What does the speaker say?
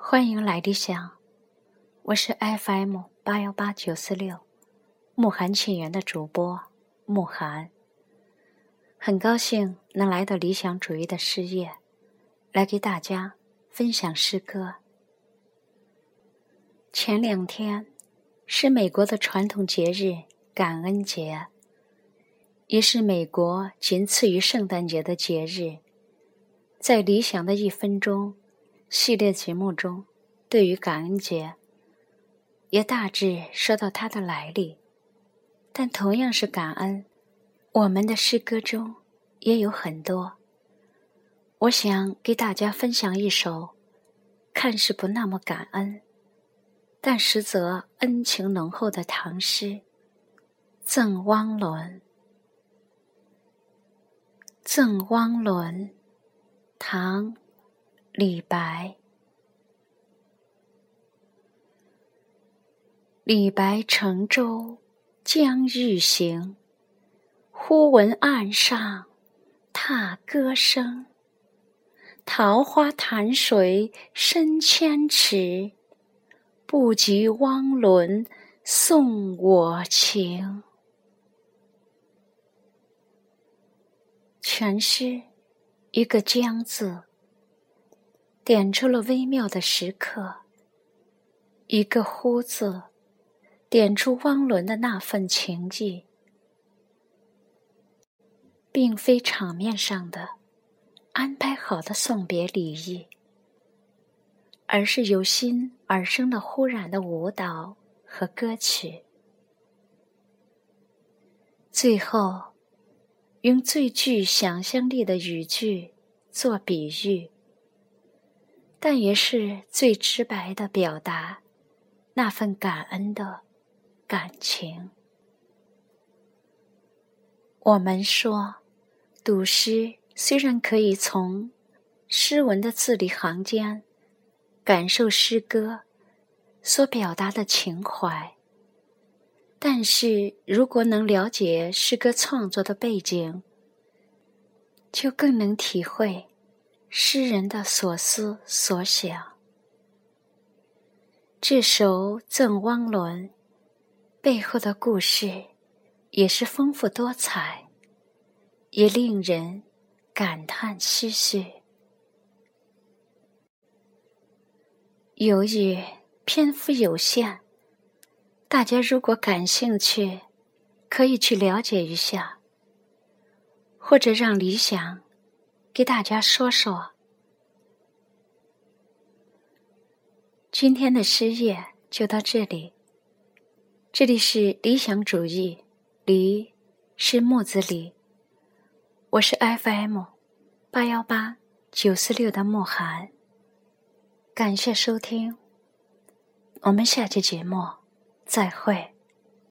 欢迎来理想，我是 FM 八幺八九四六慕寒沁园的主播慕寒。很高兴能来到理想主义的事业，来给大家分享诗歌。前两天是美国的传统节日感恩节，也是美国仅次于圣诞节的节日。在理想的一分钟。系列节目中，对于感恩节，也大致说到它的来历。但同样是感恩，我们的诗歌中也有很多。我想给大家分享一首，看似不那么感恩，但实则恩情浓厚的唐诗《赠汪伦》。《赠汪伦》，唐。李白，李白乘舟将欲行，忽闻岸上踏歌声。桃花潭水深千尺，不及汪伦送我情。全诗一个“将”字。点出了微妙的时刻，一个“呼”字，点出汪伦的那份情谊，并非场面上的安排好的送别礼仪，而是由心而生的忽然的舞蹈和歌曲。最后，用最具想象力的语句做比喻。但也是最直白的表达那份感恩的感情。我们说，读诗虽然可以从诗文的字里行间感受诗歌所表达的情怀，但是如果能了解诗歌创作的背景，就更能体会。诗人的所思所想，这首《赠汪伦》背后的故事也是丰富多彩，也令人感叹唏嘘。由于篇幅有限，大家如果感兴趣，可以去了解一下，或者让理想。给大家说说，今天的诗夜就到这里。这里是理想主义，离是木子李，我是 FM 八幺八九四六的慕寒。感谢收听，我们下期节目再会。